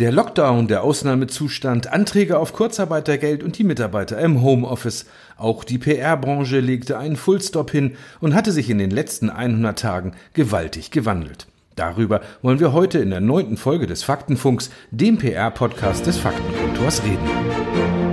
Der Lockdown, der Ausnahmezustand, Anträge auf Kurzarbeitergeld und die Mitarbeiter im Homeoffice. Auch die PR-Branche legte einen Fullstop hin und hatte sich in den letzten 100 Tagen gewaltig gewandelt. Darüber wollen wir heute in der neunten Folge des Faktenfunks, dem PR-Podcast des Faktenkontors, reden.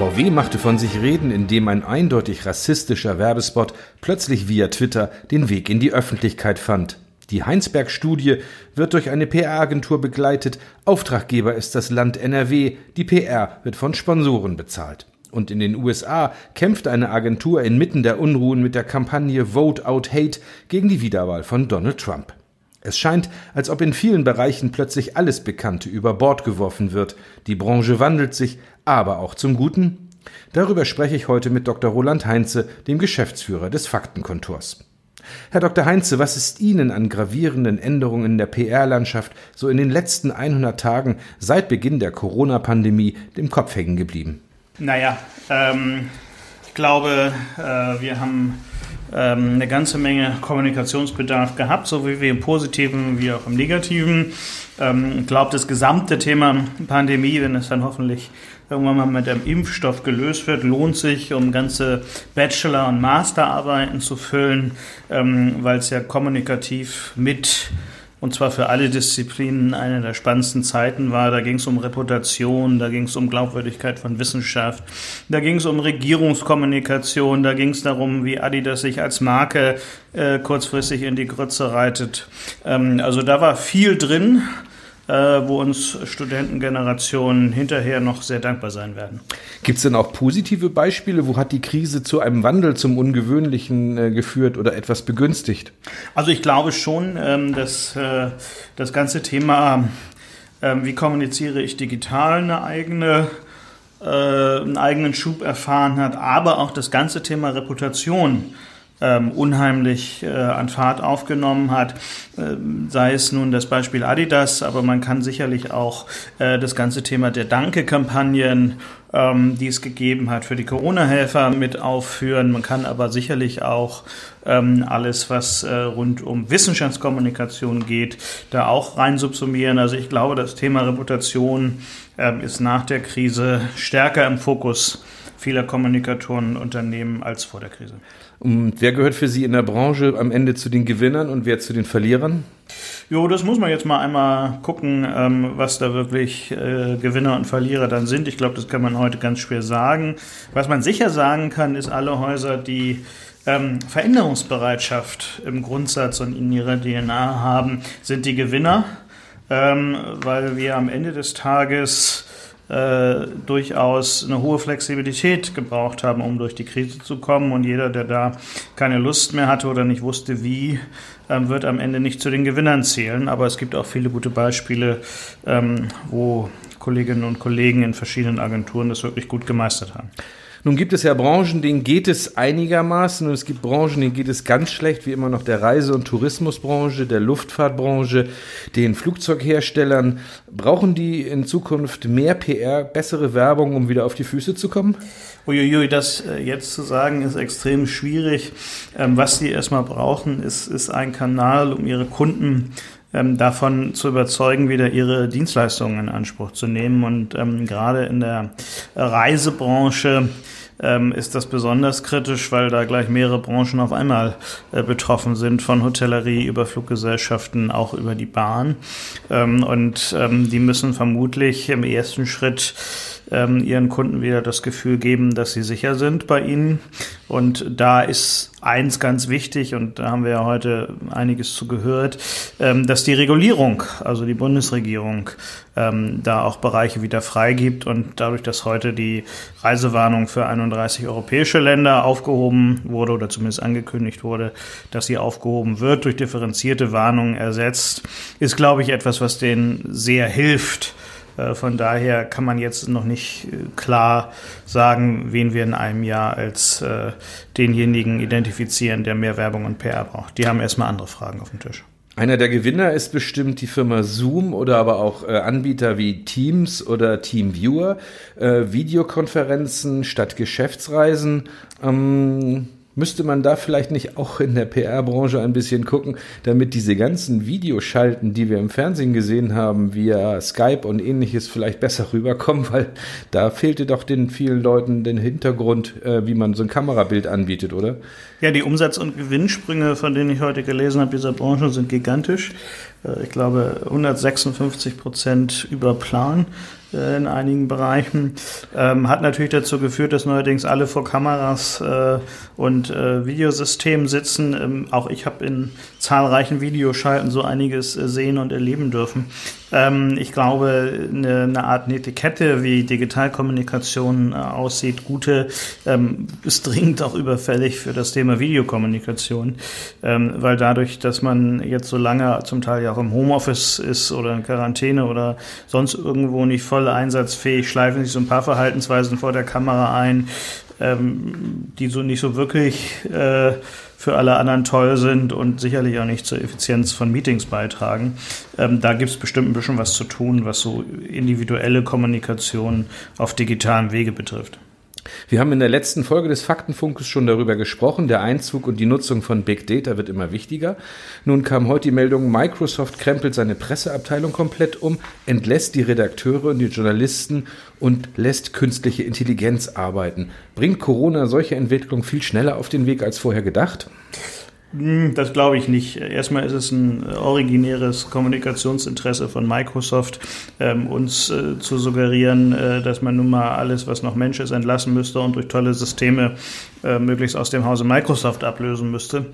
VW machte von sich reden, indem ein eindeutig rassistischer Werbespot plötzlich via Twitter den Weg in die Öffentlichkeit fand. Die Heinsberg-Studie wird durch eine PR-Agentur begleitet. Auftraggeber ist das Land NRW. Die PR wird von Sponsoren bezahlt. Und in den USA kämpfte eine Agentur inmitten der Unruhen mit der Kampagne Vote Out Hate gegen die Wiederwahl von Donald Trump. Es scheint, als ob in vielen Bereichen plötzlich alles Bekannte über Bord geworfen wird. Die Branche wandelt sich, aber auch zum Guten? Darüber spreche ich heute mit Dr. Roland Heinze, dem Geschäftsführer des Faktenkontors. Herr Dr. Heinze, was ist Ihnen an gravierenden Änderungen in der PR-Landschaft so in den letzten 100 Tagen seit Beginn der Corona-Pandemie dem Kopf hängen geblieben? Naja, ähm, ich glaube, äh, wir haben ähm, eine ganze Menge Kommunikationsbedarf gehabt, so wie im Positiven wie auch im Negativen. Ähm, ich glaube, das gesamte Thema Pandemie, wenn es dann hoffentlich irgendwann mal mit dem Impfstoff gelöst wird, lohnt sich, um ganze Bachelor- und Masterarbeiten zu füllen, ähm, weil es ja kommunikativ mit und zwar für alle Disziplinen eine der spannendsten Zeiten war. Da ging es um Reputation, da ging es um Glaubwürdigkeit von Wissenschaft, da ging es um Regierungskommunikation, da ging es darum, wie Adidas sich als Marke äh, kurzfristig in die Grütze reitet. Ähm, also da war viel drin äh, wo uns Studentengenerationen hinterher noch sehr dankbar sein werden. Gibt es denn auch positive Beispiele? Wo hat die Krise zu einem Wandel zum Ungewöhnlichen äh, geführt oder etwas begünstigt? Also ich glaube schon, ähm, dass äh, das ganze Thema, ähm, wie kommuniziere ich digital, eine eigene einen eigenen Schub erfahren hat, aber auch das ganze Thema Reputation ähm, unheimlich äh, an Fahrt aufgenommen hat. Ähm, sei es nun das Beispiel Adidas, aber man kann sicherlich auch äh, das ganze Thema der Danke-Kampagnen, ähm, die es gegeben hat, für die Corona-Helfer mit aufführen. Man kann aber sicherlich auch ähm, alles, was äh, rund um Wissenschaftskommunikation geht, da auch rein subsumieren. Also ich glaube, das Thema Reputation ähm, ist nach der Krise stärker im Fokus vieler Kommunikatoren und Unternehmen als vor der Krise. Und wer gehört für Sie in der Branche am Ende zu den Gewinnern und wer zu den Verlierern? Jo, das muss man jetzt mal einmal gucken, ähm, was da wirklich äh, Gewinner und Verlierer dann sind. Ich glaube, das kann man heute ganz schwer sagen. Was man sicher sagen kann, ist alle Häuser, die ähm, Veränderungsbereitschaft im Grundsatz und in ihrer DNA haben, sind die Gewinner, ähm, weil wir am Ende des Tages äh, durchaus eine hohe Flexibilität gebraucht haben, um durch die Krise zu kommen. Und jeder, der da keine Lust mehr hatte oder nicht wusste, wie, ähm, wird am Ende nicht zu den Gewinnern zählen. Aber es gibt auch viele gute Beispiele, ähm, wo Kolleginnen und Kollegen in verschiedenen Agenturen das wirklich gut gemeistert haben. Nun gibt es ja Branchen, denen geht es einigermaßen und es gibt Branchen, denen geht es ganz schlecht, wie immer noch der Reise- und Tourismusbranche, der Luftfahrtbranche, den Flugzeugherstellern. Brauchen die in Zukunft mehr PR, bessere Werbung, um wieder auf die Füße zu kommen? Uiuiui, das äh, jetzt zu sagen, ist extrem schwierig. Ähm, was sie erstmal brauchen, ist, ist ein Kanal, um ihre Kunden ähm, davon zu überzeugen, wieder ihre Dienstleistungen in Anspruch zu nehmen. Und ähm, gerade in der Reisebranche ähm, ist das besonders kritisch, weil da gleich mehrere Branchen auf einmal äh, betroffen sind, von Hotellerie über Fluggesellschaften, auch über die Bahn. Ähm, und ähm, die müssen vermutlich im ersten Schritt ähm, ihren Kunden wieder das Gefühl geben, dass sie sicher sind bei ihnen. Und da ist eins ganz wichtig, und da haben wir ja heute einiges zu gehört, ähm, dass die Regulierung, also die Bundesregierung, ähm, da auch Bereiche wieder freigibt und dadurch, dass heute die Reisewarnung für 31 europäische Länder aufgehoben wurde oder zumindest angekündigt wurde, dass sie aufgehoben wird, durch differenzierte Warnungen ersetzt, ist, glaube ich, etwas, was denen sehr hilft von daher kann man jetzt noch nicht äh, klar sagen, wen wir in einem Jahr als äh, denjenigen identifizieren, der mehr Werbung und PR braucht. Die haben erstmal andere Fragen auf dem Tisch. Einer der Gewinner ist bestimmt die Firma Zoom oder aber auch äh, Anbieter wie Teams oder Teamviewer, äh, Videokonferenzen statt Geschäftsreisen. Ähm, Müsste man da vielleicht nicht auch in der PR-Branche ein bisschen gucken, damit diese ganzen Videoschalten, die wir im Fernsehen gesehen haben, via Skype und ähnliches, vielleicht besser rüberkommen, weil da fehlte doch den vielen Leuten den Hintergrund, äh, wie man so ein Kamerabild anbietet, oder? Ja, die Umsatz- und Gewinnsprünge, von denen ich heute gelesen habe, dieser Branche sind gigantisch. Äh, ich glaube, 156 Prozent über Plan äh, in einigen Bereichen. Ähm, hat natürlich dazu geführt, dass neuerdings alle vor Kameras äh, und äh, Videosystemen sitzen. Ähm, auch ich habe in zahlreichen Videoschalten so einiges äh, sehen und erleben dürfen. Ähm, ich glaube, eine, eine, Art Etikette, wie Digitalkommunikation äh, aussieht, gute, ähm, ist dringend auch überfällig für das Thema Videokommunikation, ähm, weil dadurch, dass man jetzt so lange zum Teil ja auch im Homeoffice ist oder in Quarantäne oder sonst irgendwo nicht voll einsatzfähig, schleifen sich so ein paar Verhaltensweisen vor der Kamera ein, ähm, die so nicht so wirklich äh, für alle anderen toll sind und sicherlich auch nicht zur Effizienz von Meetings beitragen. Ähm, da gibt es bestimmt ein bisschen was zu tun, was so individuelle Kommunikation auf digitalem Wege betrifft. Wir haben in der letzten Folge des Faktenfunkes schon darüber gesprochen. Der Einzug und die Nutzung von Big Data wird immer wichtiger. Nun kam heute die Meldung, Microsoft krempelt seine Presseabteilung komplett um, entlässt die Redakteure und die Journalisten und lässt künstliche Intelligenz arbeiten. Bringt Corona solche Entwicklung viel schneller auf den Weg als vorher gedacht? Hm, das glaube ich nicht. Erstmal ist es ein originäres Kommunikationsinteresse von Microsoft, ähm, uns äh, zu suggerieren, äh, dass man nun mal alles, was noch Mensch ist, entlassen müsste und durch tolle Systeme äh, möglichst aus dem Hause Microsoft ablösen müsste.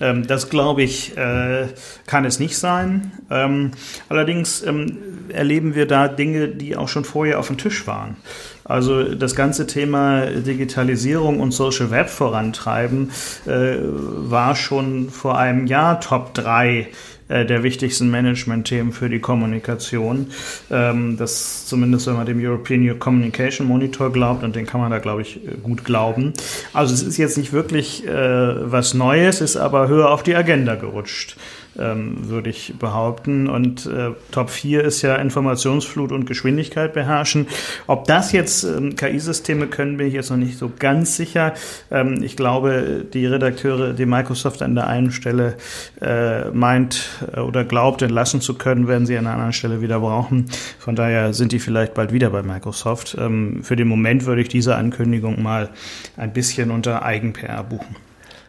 Ähm, das glaube ich, äh, kann es nicht sein. Ähm, allerdings ähm, erleben wir da Dinge, die auch schon vorher auf dem Tisch waren. Also das ganze Thema Digitalisierung und Social Web vorantreiben äh, war schon vor einem Jahr Top 3 äh, der wichtigsten Management-Themen für die Kommunikation. Ähm, das zumindest, wenn man dem European Communication Monitor glaubt, und den kann man da, glaube ich, gut glauben. Also es ist jetzt nicht wirklich äh, was Neues, ist aber höher auf die Agenda gerutscht ähm, würde ich behaupten. Und äh, Top 4 ist ja Informationsflut und Geschwindigkeit beherrschen. Ob das jetzt ähm, KI-Systeme können, bin ich jetzt noch nicht so ganz sicher. Ähm, ich glaube, die Redakteure, die Microsoft an der einen Stelle äh, meint äh, oder glaubt, entlassen zu können, werden sie an der anderen Stelle wieder brauchen. Von daher sind die vielleicht bald wieder bei Microsoft. Ähm, für den Moment würde ich diese Ankündigung mal ein bisschen unter Eigen-PR buchen.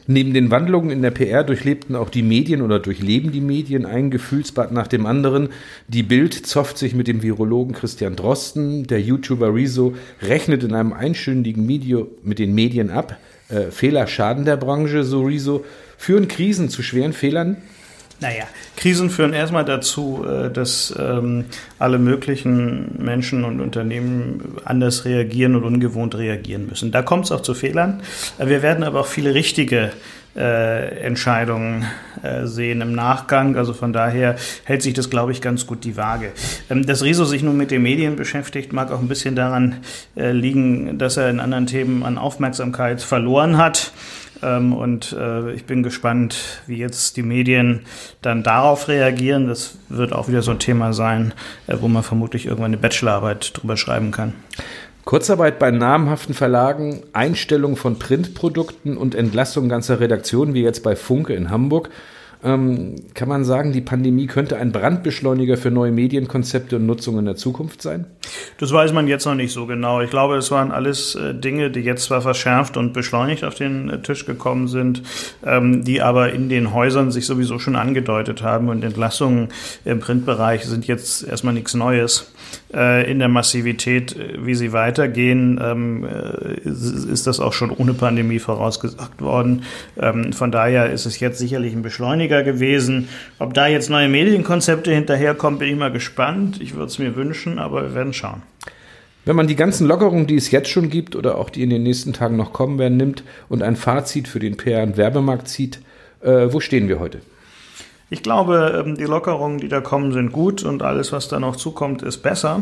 Neben den Wandlungen in der PR durchlebten auch die Medien oder durchleben die Medien ein Gefühlsbad nach dem anderen. Die Bild zofft sich mit dem Virologen Christian Drosten. Der YouTuber Rezo rechnet in einem einstündigen Video mit den Medien ab. Äh, Fehler schaden der Branche, so Rezo. Führen Krisen zu schweren Fehlern? Naja, Krisen führen erstmal dazu, äh, dass ähm, alle möglichen Menschen und Unternehmen anders reagieren und ungewohnt reagieren müssen. Da kommt es auch zu Fehlern. Wir werden aber auch viele richtige äh, Entscheidungen äh, sehen im Nachgang. Also von daher hält sich das, glaube ich, ganz gut die Waage. Ähm, dass Riso sich nun mit den Medien beschäftigt, mag auch ein bisschen daran äh, liegen, dass er in anderen Themen an Aufmerksamkeit verloren hat. Ähm, und äh, ich bin gespannt, wie jetzt die Medien dann darauf reagieren. Das wird auch wieder so ein Thema sein, äh, wo man vermutlich irgendwann eine Bachelorarbeit drüber schreiben kann. Kurzarbeit bei namhaften Verlagen, Einstellung von Printprodukten und Entlassung ganzer Redaktionen, wie jetzt bei Funke in Hamburg ähm, kann man sagen, die Pandemie könnte ein Brandbeschleuniger für neue Medienkonzepte und Nutzung in der Zukunft sein? Das weiß man jetzt noch nicht so genau. Ich glaube, es waren alles äh, Dinge, die jetzt zwar verschärft und beschleunigt auf den äh, Tisch gekommen sind, ähm, die aber in den Häusern sich sowieso schon angedeutet haben. Und Entlassungen im Printbereich sind jetzt erstmal nichts Neues. Äh, in der Massivität, wie sie weitergehen, ähm, ist das auch schon ohne Pandemie vorausgesagt worden. Ähm, von daher ist es jetzt sicherlich ein Beschleuniger gewesen. Ob da jetzt neue Medienkonzepte hinterherkommen, bin ich mal gespannt. Ich würde es mir wünschen, aber wir werden schauen. Wenn man die ganzen Lockerungen, die es jetzt schon gibt oder auch die in den nächsten Tagen noch kommen werden, nimmt und ein Fazit für den PR- und Werbemarkt zieht, äh, wo stehen wir heute? Ich glaube, ähm, die Lockerungen, die da kommen, sind gut und alles, was da noch zukommt, ist besser.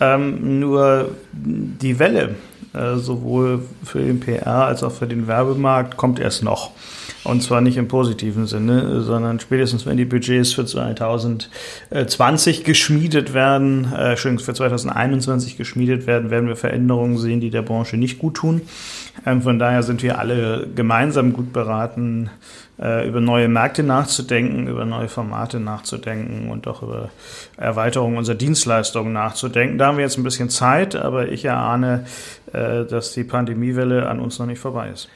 Ähm, nur die Welle, äh, sowohl für den PR als auch für den Werbemarkt, kommt erst noch. Und zwar nicht im positiven Sinne, sondern spätestens, wenn die Budgets für 2020 geschmiedet werden, äh, für 2021 geschmiedet werden, werden wir Veränderungen sehen, die der Branche nicht gut tun. Ähm, von daher sind wir alle gemeinsam gut beraten, äh, über neue Märkte nachzudenken, über neue Formate nachzudenken und auch über Erweiterung unserer Dienstleistungen nachzudenken. Da haben wir jetzt ein bisschen Zeit, aber ich erahne, äh, dass die Pandemiewelle an uns noch nicht vorbei ist.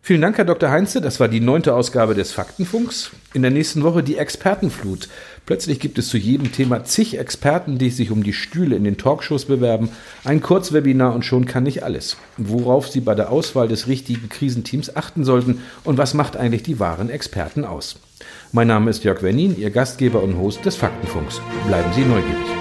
Vielen Dank, Herr Dr. Heinze. Das war die neunte Ausgabe des Faktenfunks. In der nächsten Woche die Expertenflut. Plötzlich gibt es zu jedem Thema zig Experten, die sich um die Stühle in den Talkshows bewerben. Ein Kurzwebinar und schon kann nicht alles. Worauf Sie bei der Auswahl des richtigen Krisenteams achten sollten und was macht eigentlich die wahren Experten aus. Mein Name ist Jörg Wernin, Ihr Gastgeber und Host des Faktenfunks. Bleiben Sie neugierig.